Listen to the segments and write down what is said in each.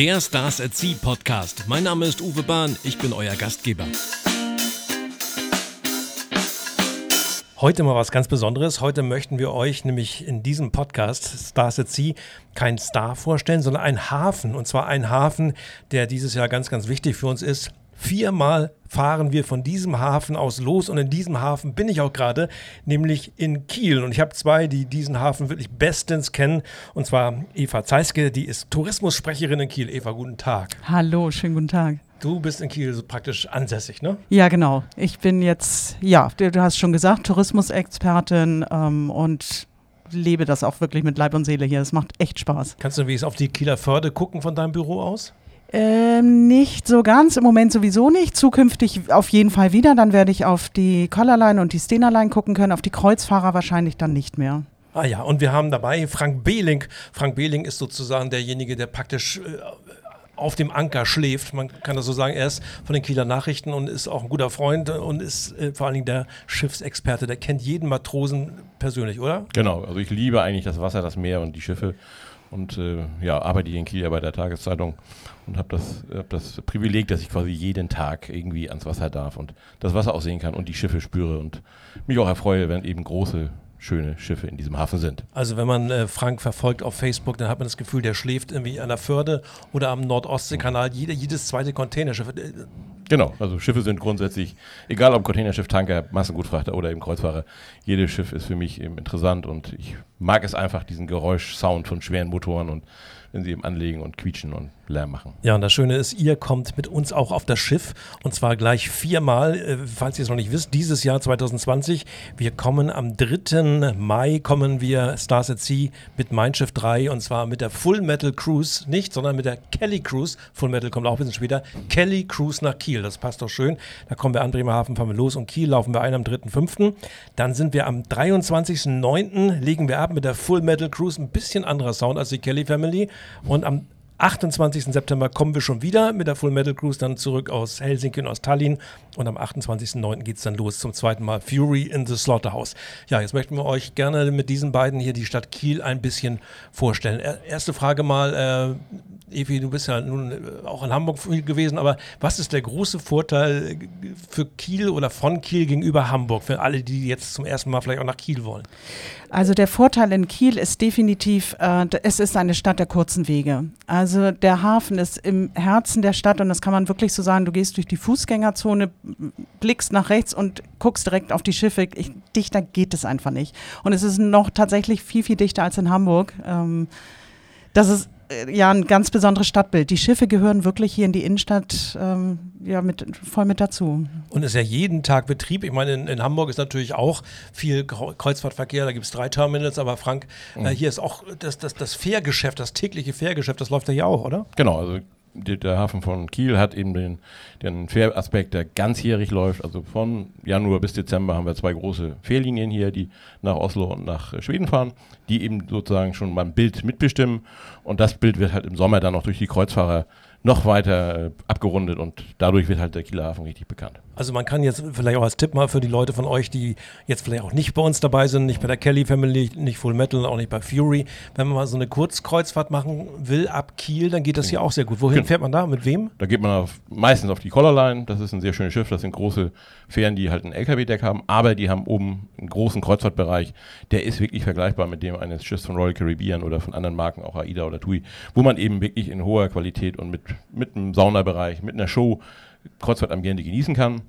Der Stars at Sea Podcast. Mein Name ist Uwe Bahn, ich bin euer Gastgeber. Heute mal was ganz Besonderes. Heute möchten wir euch nämlich in diesem Podcast Stars at Sea keinen Star vorstellen, sondern einen Hafen. Und zwar einen Hafen, der dieses Jahr ganz, ganz wichtig für uns ist. Viermal fahren wir von diesem Hafen aus los und in diesem Hafen bin ich auch gerade, nämlich in Kiel. Und ich habe zwei, die diesen Hafen wirklich bestens kennen. Und zwar Eva Zeiske, die ist Tourismussprecherin in Kiel. Eva, guten Tag. Hallo, schönen guten Tag. Du bist in Kiel so praktisch ansässig, ne? Ja, genau. Ich bin jetzt, ja, du, hast schon gesagt, Tourismusexpertin ähm, und lebe das auch wirklich mit Leib und Seele hier. Es macht echt Spaß. Kannst du wenigstens auf die Kieler Förde gucken von deinem Büro aus? Ähm, nicht so ganz, im Moment sowieso nicht. Zukünftig auf jeden Fall wieder. Dann werde ich auf die Collarline und die Stenerline gucken können, auf die Kreuzfahrer wahrscheinlich dann nicht mehr. Ah ja, und wir haben dabei Frank Behling. Frank Behling ist sozusagen derjenige, der praktisch äh, auf dem Anker schläft. Man kann das so sagen. Er ist von den Kieler Nachrichten und ist auch ein guter Freund und ist äh, vor allen Dingen der Schiffsexperte. Der kennt jeden Matrosen persönlich, oder? Genau, also ich liebe eigentlich das Wasser, das Meer und die Schiffe und äh, ja, arbeite hier in Kiel ja bei der Tageszeitung und habe das, hab das Privileg, dass ich quasi jeden Tag irgendwie ans Wasser darf und das Wasser auch sehen kann und die Schiffe spüre und mich auch erfreue, wenn eben große schöne Schiffe in diesem Hafen sind. Also wenn man äh, Frank verfolgt auf Facebook, dann hat man das Gefühl, der schläft irgendwie an der Förde oder am Nordostseekanal. Jede, jedes zweite Containerschiff. Genau, also Schiffe sind grundsätzlich, egal ob Containerschiff, Tanker, Massengutfrachter oder eben Kreuzfahrer, jedes Schiff ist für mich eben interessant und ich mag es einfach, diesen Geräuschsound von schweren Motoren und wenn sie eben anlegen und quietschen und Lärm machen. Ja, und das Schöne ist, ihr kommt mit uns auch auf das Schiff und zwar gleich viermal, äh, falls ihr es noch nicht wisst, dieses Jahr 2020. Wir kommen am 3. Mai, kommen wir Stars at Sea mit Mein Schiff 3 und zwar mit der Full Metal Cruise, nicht, sondern mit der Kelly Cruise. Full Metal kommt auch ein bisschen später. Kelly Cruise nach Kiel, das passt doch schön. Da kommen wir an Bremerhaven, fahren wir los und Kiel laufen wir ein am 3.5. Dann sind wir am 23.9. legen wir ab mit der Full Metal Cruise, ein bisschen anderer Sound als die Kelly Family. Und am 28. September kommen wir schon wieder mit der Full Metal Cruise dann zurück aus Helsinki und aus Tallinn. Und am 28.09. geht es dann los zum zweiten Mal Fury in the Slaughterhouse. Ja, jetzt möchten wir euch gerne mit diesen beiden hier die Stadt Kiel ein bisschen vorstellen. Erste Frage mal, äh, Evi, du bist ja nun äh, auch in Hamburg gewesen, aber was ist der große Vorteil für Kiel oder von Kiel gegenüber Hamburg, für alle, die jetzt zum ersten Mal vielleicht auch nach Kiel wollen? Also der Vorteil in Kiel ist definitiv, äh, es ist eine Stadt der kurzen Wege. Also der Hafen ist im Herzen der Stadt und das kann man wirklich so sagen. Du gehst durch die Fußgängerzone, blickst nach rechts und guckst direkt auf die Schiffe. Ich, dichter geht es einfach nicht. Und es ist noch tatsächlich viel, viel dichter als in Hamburg. Ähm, das ist ja ein ganz besonderes Stadtbild. Die Schiffe gehören wirklich hier in die Innenstadt ähm, ja, mit, voll mit dazu. Und es ist ja jeden Tag Betrieb. Ich meine, in, in Hamburg ist natürlich auch viel Kreuzfahrtverkehr, da gibt es drei Terminals, aber Frank, äh, mhm. äh, hier ist auch das, das, das Fährgeschäft, das tägliche Fährgeschäft, das läuft ja hier auch, oder? Genau, also der Hafen von Kiel hat eben den, den Fähraspekt, der ganzjährig läuft. Also von Januar bis Dezember haben wir zwei große Fährlinien hier, die nach Oslo und nach Schweden fahren, die eben sozusagen schon beim Bild mitbestimmen. Und das Bild wird halt im Sommer dann noch durch die Kreuzfahrer noch weiter äh, abgerundet und dadurch wird halt der Kieler Hafen richtig bekannt. Also man kann jetzt vielleicht auch als Tipp mal für die Leute von euch, die jetzt vielleicht auch nicht bei uns dabei sind, nicht bei der Kelly Family, nicht Full Metal, auch nicht bei Fury, wenn man mal so eine Kurzkreuzfahrt machen will ab Kiel, dann geht das hier auch sehr gut. Wohin genau. fährt man da? Mit wem? Da geht man auf, meistens auf die Collarline, das ist ein sehr schönes Schiff, das sind große Fähren, die halt ein LKW-Deck haben, aber die haben oben einen großen Kreuzfahrtbereich, der ist wirklich vergleichbar mit dem eines Schiffs von Royal Caribbean oder von anderen Marken, auch AIDA oder TUI, wo man eben wirklich in hoher Qualität und mit mit einem Saunabereich, mit einer Show Kreuzfahrt am Gelände genießen kann.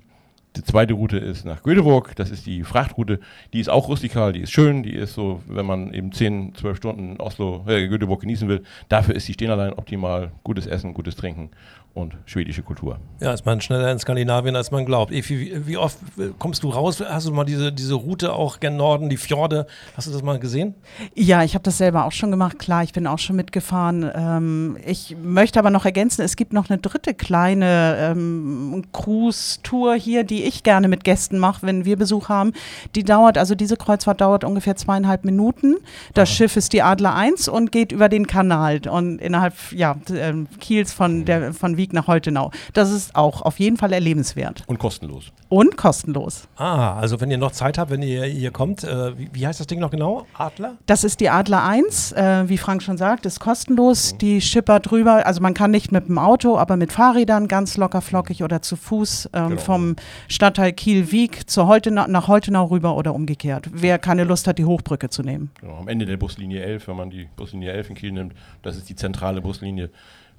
Die zweite Route ist nach Göteborg, das ist die Frachtroute. Die ist auch rustikal, die ist schön, die ist so, wenn man eben 10, 12 Stunden Oslo, äh, Göteborg genießen will, dafür ist die Stehnerlein optimal, gutes Essen, gutes Trinken und schwedische Kultur. Ja, ist man schneller in Skandinavien, als man glaubt. Efi, wie, oft kommst du raus? Hast du mal diese, diese Route auch gen Norden, die Fjorde, hast du das mal gesehen? Ja, ich habe das selber auch schon gemacht. Klar, ich bin auch schon mitgefahren. Ähm, ich möchte aber noch ergänzen, es gibt noch eine dritte kleine ähm, Cruise-Tour hier, die ich gerne mit Gästen mache, wenn wir Besuch haben. Die dauert, also diese Kreuzfahrt dauert ungefähr zweieinhalb Minuten. Das Aha. Schiff ist die Adler 1 und geht über den Kanal und innerhalb ja, äh, Kiels von, der, von Wieg nach Holtenau. Das ist auch auf jeden Fall erlebenswert. Und kostenlos. Und kostenlos. Ah, also wenn ihr noch Zeit habt, wenn ihr hier kommt, äh, wie, wie, heißt das Ding noch genau? Adler? Das ist die Adler 1, äh, wie Frank schon sagt, ist kostenlos. Mhm. Die Schipper drüber, also man kann nicht mit dem Auto, aber mit Fahrrädern ganz locker flockig oder zu Fuß ähm, genau. vom Stadtteil Kiel-Wieg Holtenau, nach Holtenau rüber oder umgekehrt. Wer keine Lust hat, die Hochbrücke zu nehmen. Genau, am Ende der Buslinie 11, wenn man die Buslinie 11 in Kiel nimmt, das ist die zentrale Buslinie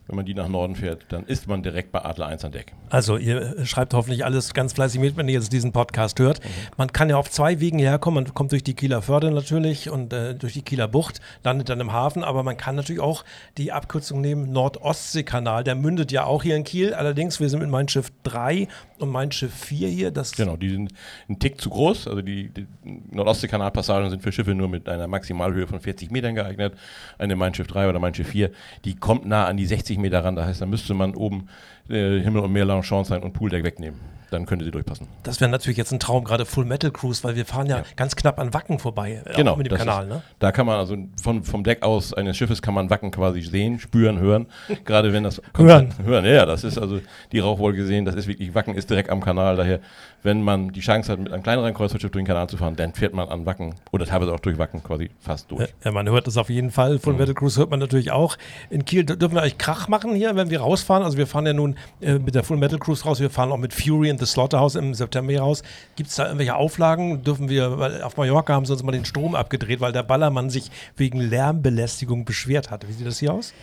wenn man die nach Norden fährt, dann ist man direkt bei Adler 1 an Deck. Also ihr schreibt hoffentlich alles ganz fleißig mit, wenn ihr jetzt diesen Podcast hört. Mhm. Man kann ja auf zwei Wegen herkommen. Man kommt durch die Kieler Förde natürlich und äh, durch die Kieler Bucht, landet dann im Hafen, aber man kann natürlich auch die Abkürzung nehmen, Nord-Ostsee-Kanal. Der mündet ja auch hier in Kiel. Allerdings, wir sind mit Mein Schiff 3 und Mein Schiff 4 hier. Das genau, die sind ein Tick zu groß. Also die, die Nord-Ostsee-Kanal-Passagen sind für Schiffe nur mit einer Maximalhöhe von 40 Metern geeignet. Eine Mein Schiff 3 oder Mein Schiff 4, die kommt nah an die 60 60 Meter ran. Das heißt, da müsste man oben äh, Himmel und Meer Lounge sein und Pooldeck wegnehmen dann könnte sie durchpassen. Das wäre natürlich jetzt ein Traum, gerade Full Metal Cruise, weil wir fahren ja, ja. ganz knapp an Wacken vorbei, äh, genau, mit dem Kanal. Ist, ne? Da kann man also von, vom Deck aus eines Schiffes kann man Wacken quasi sehen, spüren, hören. gerade wenn das hören, hören, ja, das ist also die Rauchwolke sehen, das ist wirklich Wacken ist direkt am Kanal. Daher, wenn man die Chance hat, mit einem kleineren Kreuzfahrtschiff durch den Kanal zu fahren, dann fährt man an Wacken oder teilweise auch durch Wacken quasi fast durch. Ja, man hört das auf jeden Fall. Full mhm. Metal Cruise hört man natürlich auch. In Kiel dürfen wir euch Krach machen hier, wenn wir rausfahren. Also wir fahren ja nun äh, mit der Full Metal Cruise raus. Wir fahren auch mit Fury in the Slaughterhouse im September hier raus. Gibt es da irgendwelche Auflagen? Dürfen wir, weil auf Mallorca haben sie uns mal den Strom abgedreht, weil der Ballermann sich wegen Lärmbelästigung beschwert hatte. Wie sieht das hier aus?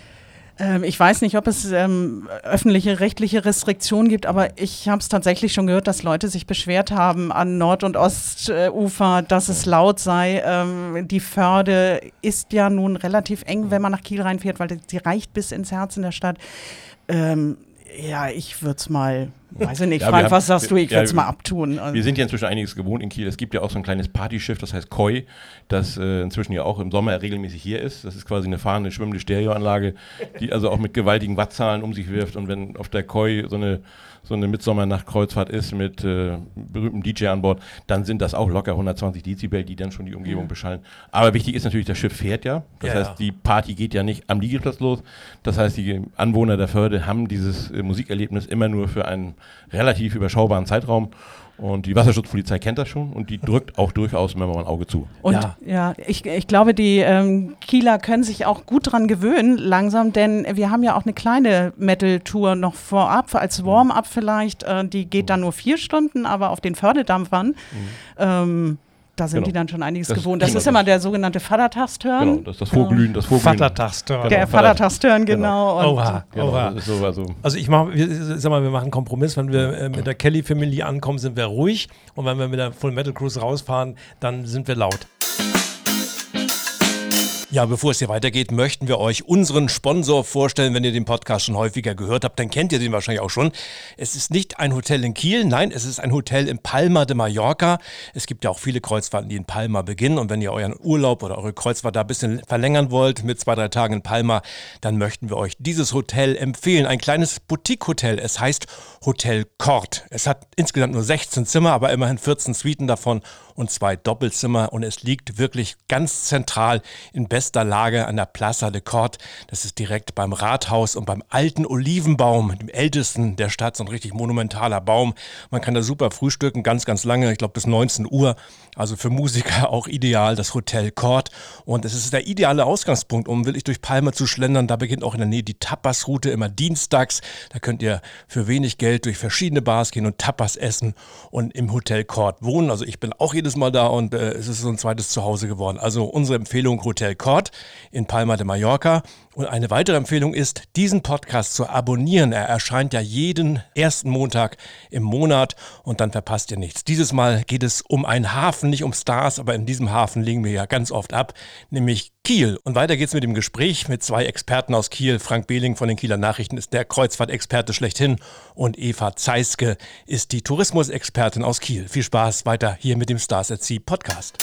Ähm, ich weiß nicht, ob es ähm, öffentliche rechtliche Restriktionen gibt, aber ich habe es tatsächlich schon gehört, dass Leute sich beschwert haben an Nord- und Ostufer, dass es laut sei. Ähm, die Förde ist ja nun relativ eng, wenn man nach Kiel reinfährt, weil sie reicht bis ins Herzen der Stadt. Ja, ich würde es mal, weiß ich nicht, ja, Frank, was sagst du? Ich würde es mal abtun. Wir sind ja inzwischen einiges gewohnt in Kiel. Es gibt ja auch so ein kleines Partyschiff, das heißt Koi, das äh, inzwischen ja auch im Sommer regelmäßig hier ist. Das ist quasi eine fahrende, schwimmende Stereoanlage, die also auch mit gewaltigen Wattzahlen um sich wirft. Und wenn auf der Koi so eine so eine Mitsommernacht-Kreuzfahrt ist mit äh, berühmtem DJ an Bord, dann sind das auch locker 120 Dezibel, die dann schon die Umgebung mhm. beschallen. Aber wichtig ist natürlich, das Schiff fährt ja. Das ja, heißt, ja. die Party geht ja nicht am Liegeplatz los. Das heißt, die Anwohner der Förde haben dieses äh, Musikerlebnis immer nur für einen relativ überschaubaren Zeitraum. Und die Wasserschutzpolizei kennt das schon und die drückt auch durchaus immer mal ein Auge zu. Und ja, ja ich, ich glaube, die ähm, Kieler können sich auch gut dran gewöhnen, langsam, denn wir haben ja auch eine kleine Metal-Tour noch vorab, als Warm-up vielleicht. Äh, die geht dann nur vier Stunden, aber auf den Förderdampfern. Mhm. Ähm, da sind genau. die dann schon einiges das gewohnt. Das ist immer der sogenannte Vatertagsturn. Genau, das ist das Vorglühen. Das Vorglühen. Vatertagsturn. Der genau, Vatertagsturn, genau. genau. Oha, genau, oha. So, also, also ich mache, sag mal, wir machen einen Kompromiss. Wenn wir äh, mit der Kelly-Familie ankommen, sind wir ruhig. Und wenn wir mit der Full Metal Cruise rausfahren, dann sind wir laut. Ja, bevor es hier weitergeht, möchten wir euch unseren Sponsor vorstellen. Wenn ihr den Podcast schon häufiger gehört habt, dann kennt ihr den wahrscheinlich auch schon. Es ist nicht ein Hotel in Kiel, nein, es ist ein Hotel in Palma de Mallorca. Es gibt ja auch viele Kreuzfahrten, die in Palma beginnen. Und wenn ihr euren Urlaub oder eure Kreuzfahrt da ein bisschen verlängern wollt mit zwei, drei Tagen in Palma, dann möchten wir euch dieses Hotel empfehlen. Ein kleines Boutique-Hotel. Es heißt Hotel Court. Es hat insgesamt nur 16 Zimmer, aber immerhin 14 Suiten davon und zwei Doppelzimmer und es liegt wirklich ganz zentral in bester Lage an der Plaza de Cort. Das ist direkt beim Rathaus und beim alten Olivenbaum, dem ältesten der Stadt, so ein richtig monumentaler Baum. Man kann da super frühstücken, ganz, ganz lange, ich glaube bis 19 Uhr. Also für Musiker auch ideal, das Hotel Court. Und es ist der ideale Ausgangspunkt, um wirklich durch Palma zu schlendern. Da beginnt auch in der Nähe die Tapas-Route immer dienstags. Da könnt ihr für wenig Geld durch verschiedene Bars gehen und Tapas essen und im Hotel Court wohnen. Also ich bin auch jedes Mal da und äh, es ist so ein zweites Zuhause geworden. Also unsere Empfehlung Hotel Court in Palma de Mallorca. Und eine weitere Empfehlung ist, diesen Podcast zu abonnieren. Er erscheint ja jeden ersten Montag im Monat und dann verpasst ihr nichts. Dieses Mal geht es um einen Hafen, nicht um Stars, aber in diesem Hafen liegen wir ja ganz oft ab, nämlich Kiel. Und weiter geht's mit dem Gespräch mit zwei Experten aus Kiel. Frank Behling von den Kieler Nachrichten ist der Kreuzfahrtexperte schlechthin und Eva Zeiske ist die Tourismusexpertin aus Kiel. Viel Spaß weiter hier mit dem Stars at Sea Podcast.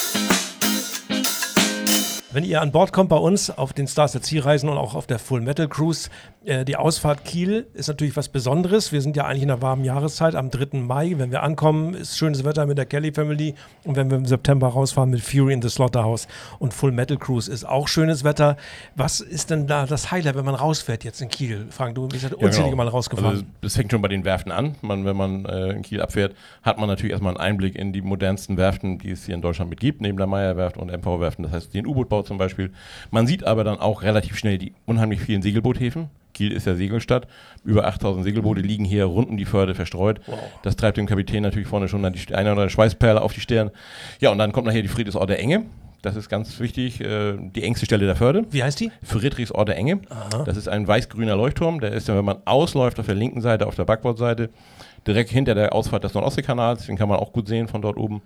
Wenn ihr an Bord kommt bei uns auf den Stars at Sea Reisen und auch auf der Full Metal Cruise, äh, die Ausfahrt Kiel ist natürlich was Besonderes. Wir sind ja eigentlich in der warmen Jahreszeit am 3. Mai. Wenn wir ankommen, ist schönes Wetter mit der Kelly Family. Und wenn wir im September rausfahren mit Fury in the Slaughterhouse und Full Metal Cruise ist auch schönes Wetter. Was ist denn da das Highlight, wenn man rausfährt jetzt in Kiel? Frank, du bist ja unzählige genau. Mal rausgefahren. Also das fängt schon bei den Werften an. Man, wenn man äh, in Kiel abfährt, hat man natürlich erstmal einen Einblick in die modernsten Werften, die es hier in Deutschland mit gibt, neben der Meyer-Werft und MV-Werften. Das heißt, den U-Boot-Bau zum Beispiel. Man sieht aber dann auch relativ schnell die unheimlich vielen Segelboothäfen. Kiel ist ja Segelstadt. Über 8000 Segelboote liegen hier rund um die Förde verstreut. Wow. Das treibt dem Kapitän natürlich vorne schon die eine oder andere Schweißperle auf die Stirn. Ja, und dann kommt nachher die Friedrichsort der Enge. Das ist ganz wichtig, äh, die engste Stelle der Förde. Wie heißt die? Friedrichsort der Enge. Aha. Das ist ein weiß-grüner Leuchtturm. Der ist, wenn man ausläuft auf der linken Seite, auf der Backbordseite, direkt hinter der Ausfahrt des Nordostseekanals. Den kann man auch gut sehen von dort oben.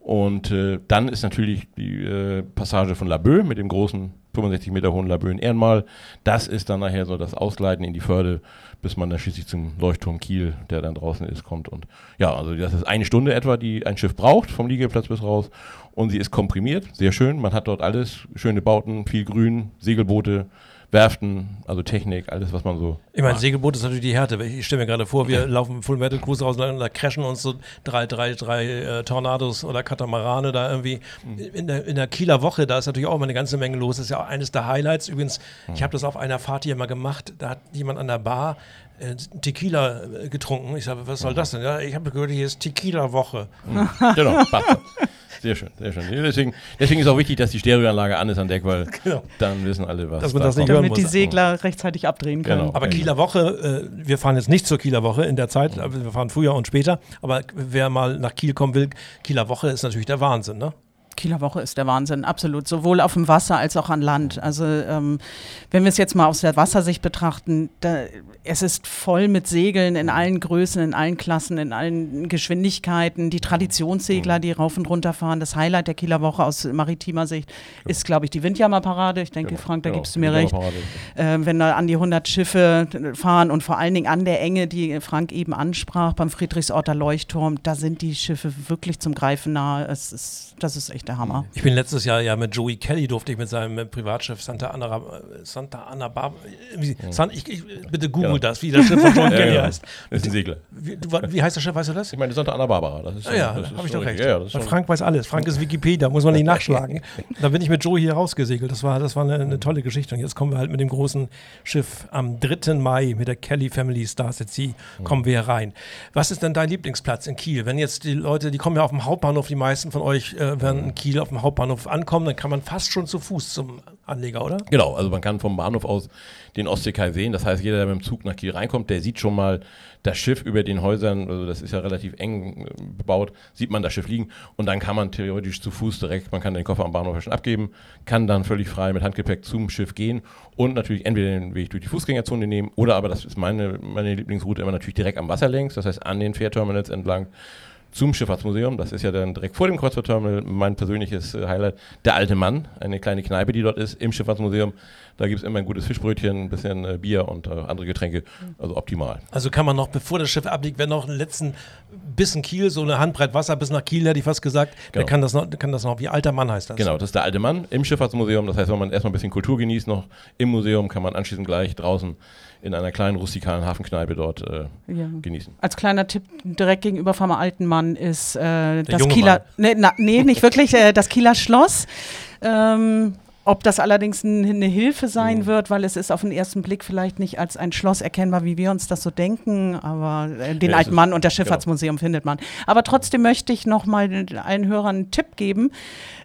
Und äh, dann ist natürlich die äh, Passage von Laboe mit dem großen 65 Meter hohen Laboe Ehrenmal. Das ist dann nachher so das Ausgleiten in die Förde, bis man dann schließlich zum Leuchtturm Kiel, der dann draußen ist, kommt. Und ja, also das ist eine Stunde etwa, die ein Schiff braucht, vom Liegeplatz bis raus. Und sie ist komprimiert, sehr schön. Man hat dort alles, schöne Bauten, viel Grün, Segelboote, Werften, also Technik, alles, was man so. Ich meine, Segelboot ist natürlich die Härte. Ich stelle mir gerade vor, wir laufen Full Metal Cruise raus und da crashen uns so drei, drei, drei äh, Tornados oder Katamarane da irgendwie. Mhm. In, der, in der Kieler Woche, da ist natürlich auch immer eine ganze Menge los. Das ist ja auch eines der Highlights. Übrigens, mhm. ich habe das auf einer Fahrt hier mal gemacht. Da hat jemand an der Bar äh, Tequila äh, getrunken. Ich sage, was soll das denn? Ja, ich habe gehört, hier ist Tequila-Woche. Mhm. Genau, passt. Sehr schön, sehr schön. Deswegen, deswegen ist auch wichtig, dass die Stereoanlage an ist an Deck, weil genau. dann wissen alle, was Dass man das nicht hören Damit die Segler rechtzeitig abdrehen können. Genau. Aber Kieler Woche, äh, wir fahren jetzt nicht zur Kieler Woche in der Zeit, wir fahren früher und später. Aber wer mal nach Kiel kommen will, Kieler Woche ist natürlich der Wahnsinn, ne? Kieler Woche ist der Wahnsinn, absolut. Sowohl auf dem Wasser als auch an Land. Also ähm, wenn wir es jetzt mal aus der Wassersicht betrachten, da, es ist voll mit Segeln in allen Größen, in allen Klassen, in allen Geschwindigkeiten. Die Traditionssegler, die rauf und runter fahren. Das Highlight der Kieler Woche aus maritimer Sicht ja. ist, glaube ich, die Windjammerparade. Ich denke, genau. Frank, da genau. gibst du mir recht. Äh, wenn da an die 100 Schiffe fahren und vor allen Dingen an der Enge, die Frank eben ansprach, beim Friedrichsorter Leuchtturm, da sind die Schiffe wirklich zum Greifen nahe. Es ist, das ist echt echt der Hammer. Ich bin letztes Jahr ja mit Joey Kelly, durfte ich mit seinem Privatschiff Santa Ana, Santa Ana Bar, wie, San, ich, ich, bitte google ja. das, wie das Schiff von John Kelly ja, heißt. Das ist ein Segler. Wie, wie, heißt das Schiff, weißt du das? Ich meine Santa Ana Barbara. Das ist schon, ja, habe ich doch recht. Ja, Frank weiß alles. Frank ist Wikipedia, muss man nicht nachschlagen. da bin ich mit Joey hier rausgesegelt. Das war, das war eine, eine, tolle Geschichte. Und jetzt kommen wir halt mit dem großen Schiff am 3. Mai mit der Kelly Family Stars at Sea, kommen wir hier rein. Was ist denn dein Lieblingsplatz in Kiel? Wenn jetzt die Leute, die kommen ja auf dem Hauptbahnhof, die meisten von euch äh, werden in Kiel auf dem Hauptbahnhof ankommen, dann kann man fast schon zu Fuß zum Anleger, oder? Genau, also man kann vom Bahnhof aus den Ostseekai sehen. Das heißt, jeder, der mit dem Zug nach Kiel reinkommt, der sieht schon mal das Schiff über den Häusern, also das ist ja relativ eng äh, bebaut, sieht man das Schiff liegen. Und dann kann man theoretisch zu Fuß direkt, man kann den Koffer am Bahnhof schon abgeben, kann dann völlig frei mit Handgepäck zum Schiff gehen und natürlich entweder den Weg durch die Fußgängerzone nehmen oder aber, das ist meine, meine Lieblingsroute, immer natürlich direkt am Wasser längs, das heißt an den Fährterminals entlang zum Schifffahrtsmuseum. Das ist ja dann direkt vor dem Kreuzfahrtterminal mein persönliches äh, Highlight. Der alte Mann, eine kleine Kneipe, die dort ist, im Schifffahrtsmuseum. Da gibt es immer ein gutes Fischbrötchen, ein bisschen äh, Bier und äh, andere Getränke. Also optimal. Also kann man noch, bevor das Schiff abliegt, wenn noch einen letzten Bissen Kiel, so eine Handbreit Wasser bis nach Kiel, hätte ich fast gesagt, genau. der kann das, noch, kann das noch, wie alter Mann heißt das? Genau, das ist der alte Mann im Schifffahrtsmuseum. Das heißt, wenn man erstmal ein bisschen Kultur genießt, noch im Museum, kann man anschließend gleich draußen in einer kleinen rustikalen Hafenkneipe dort äh, ja. genießen. Als kleiner Tipp direkt gegenüber vom alten Mann ist äh, das Kieler, nee, na, nee, nicht wirklich, äh, das Kieler Schloss. Ähm, ob das allerdings eine Hilfe sein mhm. wird, weil es ist auf den ersten Blick vielleicht nicht als ein Schloss erkennbar, wie wir uns das so denken, aber äh, den ja, alten Mann und das genau. Schifffahrtsmuseum genau. findet man. Aber trotzdem möchte ich noch mal allen Hörern einen Tipp geben.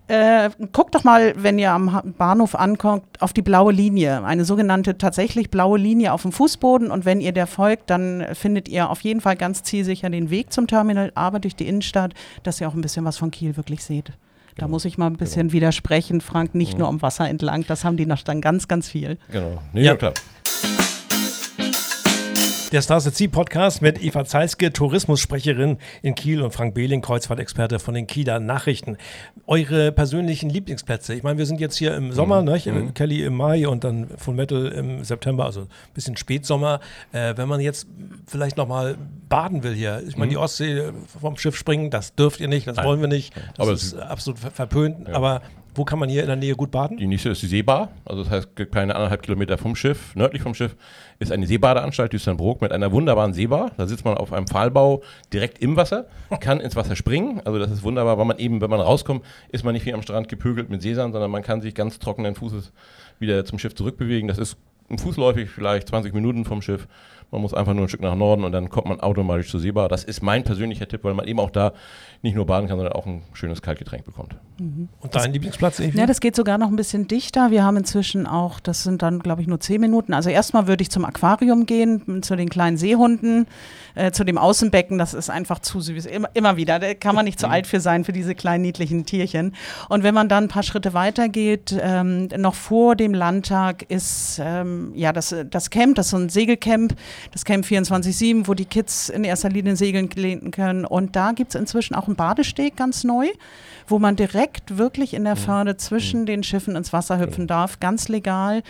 Äh, guckt doch mal, wenn ihr am Bahnhof ankommt, auf die blaue Linie. Eine sogenannte tatsächlich blaue Linie auf dem Fußboden. Und wenn ihr der folgt, dann findet ihr auf jeden Fall ganz zielsicher den Weg zum Terminal, aber durch die Innenstadt, dass ihr auch ein bisschen was von Kiel wirklich seht. Da genau. muss ich mal ein bisschen genau. widersprechen, Frank, nicht mhm. nur am Wasser entlang, das haben die noch dann ganz, ganz viel. Genau, nee, ja. klar. Der Stars at Sea Podcast mit Eva Zeiske, Tourismussprecherin in Kiel und Frank Behling, Kreuzfahrtexperte von den Kieler Nachrichten. Eure persönlichen Lieblingsplätze? Ich meine, wir sind jetzt hier im Sommer, mhm. ne? Mhm. Kelly im Mai und dann Full Metal im September, also ein bisschen Spätsommer. Äh, wenn man jetzt vielleicht nochmal baden will hier, ich meine, mhm. die Ostsee vom Schiff springen, das dürft ihr nicht, das Nein. wollen wir nicht. Das Aber ist absolut verpönt. Ja. Aber Wo kann man hier in der Nähe gut baden? Die nächste ist die Seebar, also das heißt keine anderthalb Kilometer vom Schiff, nördlich vom Schiff ist eine Seebadeanstalt Düsternbrook mit einer wunderbaren Seebar. Da sitzt man auf einem Pfahlbau direkt im Wasser, kann ins Wasser springen. Also das ist wunderbar, weil man eben, wenn man rauskommt, ist man nicht wie am Strand gepögelt mit Sesam, sondern man kann sich ganz trockenen Fußes wieder zum Schiff zurückbewegen. Das ist fußläufig vielleicht 20 Minuten vom Schiff. Man muss einfach nur ein Stück nach Norden und dann kommt man automatisch zur Seebar. Das ist mein persönlicher Tipp, weil man eben auch da nicht nur baden kann, sondern auch ein schönes Kaltgetränk bekommt. Mhm. Und dein Lieblingsplatz? Evi? Ja, das geht sogar noch ein bisschen dichter. Wir haben inzwischen auch, das sind dann, glaube ich, nur zehn Minuten. Also erstmal würde ich zum Aquarium gehen, zu den kleinen Seehunden, äh, zu dem Außenbecken. Das ist einfach zu süß. Immer, immer wieder. Da kann man nicht zu mhm. alt für sein, für diese kleinen niedlichen Tierchen. Und wenn man dann ein paar Schritte weiter geht, ähm, noch vor dem Landtag ist ähm, ja das, das Camp, das ist so ein Segelcamp das Camp 24-7, wo die Kids in erster Linie segeln können. Und da gibt es inzwischen auch einen Badesteg ganz neu, wo man direkt wirklich in der mhm. Förde zwischen mhm. den Schiffen ins Wasser hüpfen darf, ganz legal.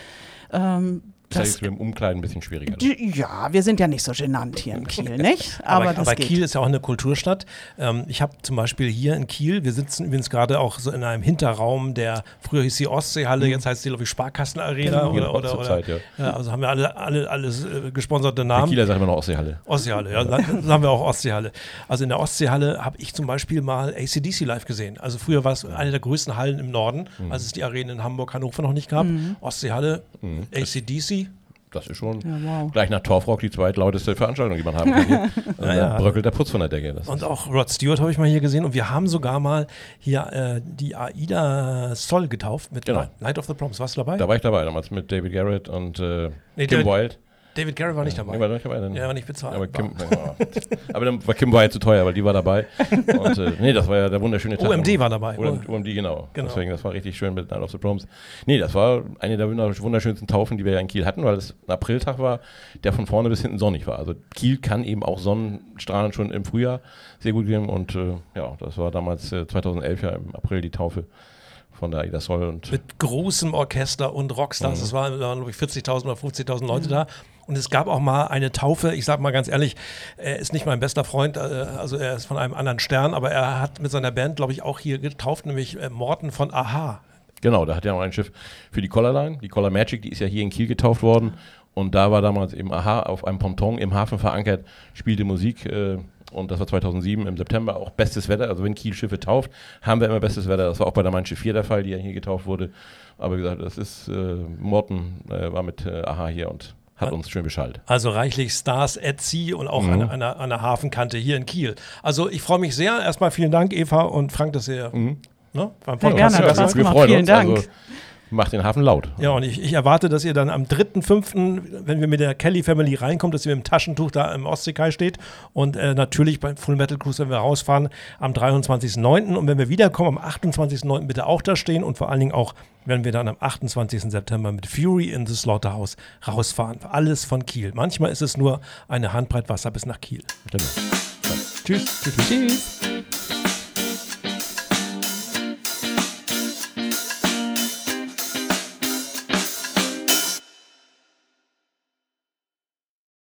Ähm, das ist dem Umkleiden ein bisschen schwieriger. Ne? Ja, wir sind ja nicht so genannt hier in Kiel, nicht? Aber, aber, aber Kiel ist ja auch eine Kulturstadt. Ähm, ich habe zum Beispiel hier in Kiel, wir sitzen übrigens gerade auch so in einem Hinterraum, der früher hieß die Ostseehalle, mhm. jetzt heißt sie, glaube ich, Sparkassenarena genau. oder, oder, oder Zeit, ja. ja. Also haben wir alle, alle alles äh, gesponserte Namen. In Kieler sagen wir noch Ostseehalle. Ostseehalle, ja, dann haben wir auch Ostseehalle. Also in der Ostseehalle habe ich zum Beispiel mal ACDC live gesehen. Also früher war es eine der größten Hallen im Norden, mhm. als es die Arenen in Hamburg, Hannover noch nicht gab. Mhm. Ostseehalle, mhm. ACDC das ist schon ja, wow. gleich nach Torfrock die zweitlauteste Veranstaltung, die man haben kann. Hier. ja, ja. bröckelt der Putz von der Decke. Das und auch Rod Stewart habe ich mal hier gesehen und wir haben sogar mal hier äh, die Aida Sol getauft mit genau. Night of the Proms. Warst du dabei? Da war ich dabei, damals mit David Garrett und äh, nee, Kim Wilde. David Garrett war nicht dabei. Nee, war nicht dabei dann. Ja, war nicht bezahlt. Aber Kim, aber dann war Kim war ja zu teuer, weil die war dabei. Und äh, nee, das war ja der wunderschöne Tag. OMD war dabei. OMD, OMD genau. genau. Deswegen, das war richtig schön mit Night of the Proms. Nee, das war eine der wunderschönsten Taufen, die wir ja in Kiel hatten, weil es ein Apriltag war, der von vorne bis hinten sonnig war. Also Kiel kann eben auch Sonnenstrahlen schon im Frühjahr sehr gut geben. Und äh, ja, das war damals äh, 2011 ja im April die Taufe von der Ida Soll. Und Mit großem Orchester und Rockstars. Mhm. Es waren, waren glaube ich, 40.000 oder 50.000 Leute mhm. da. Und es gab auch mal eine Taufe, ich sage mal ganz ehrlich, er ist nicht mein bester Freund, äh, also er ist von einem anderen Stern, aber er hat mit seiner Band, glaube ich, auch hier getauft, nämlich äh, Morten von Aha. Genau, da hat er noch ein Schiff für die Collarline. Die Collar Magic, die ist ja hier in Kiel getauft worden. Und da war damals eben Aha auf einem Ponton im Hafen verankert, spielte Musik. Äh, und das war 2007 im September auch bestes Wetter. Also wenn Kiel Schiffe tauft, haben wir immer bestes Wetter. Das war auch bei der Mein Schiff 4 der Fall, die ja hier getauft wurde. Aber wie gesagt, das ist, äh, Morten äh, war mit äh, Aha hier und hat uns schön beschallt. Also reichlich Stars at Sea und auch mhm. an, an, der Hafenkante hier in Kiel. Also ich freue mich sehr. Erstmal vielen Dank, Eva und Frank, dass ihr mhm. ne, beim Podcast ja, gerne, wir freuen Vielen uns. Dank. Also, Macht den Hafen laut. Ja, und ich, ich, erwarte, dass ihr dann am 3.5., wenn wir mit der Kelly Family reinkommt, dass ihr mit dem Taschentuch da im Ostseekai steht. Und äh, natürlich beim Full Metal Cruise, wenn wir rausfahren, am 23.9. Und wenn wir wiederkommen, am 28.9. bitte auch da stehen. Und vor allen Dingen auch, wenn wir dann am 28. September mit Fury in the Slaughterhouse rausfahren. Alles von Kiel. Manchmal ist es nur eine Handbreit Wasser bis nach Kiel. Genau. Tschüss. Tschüss. Tschüss.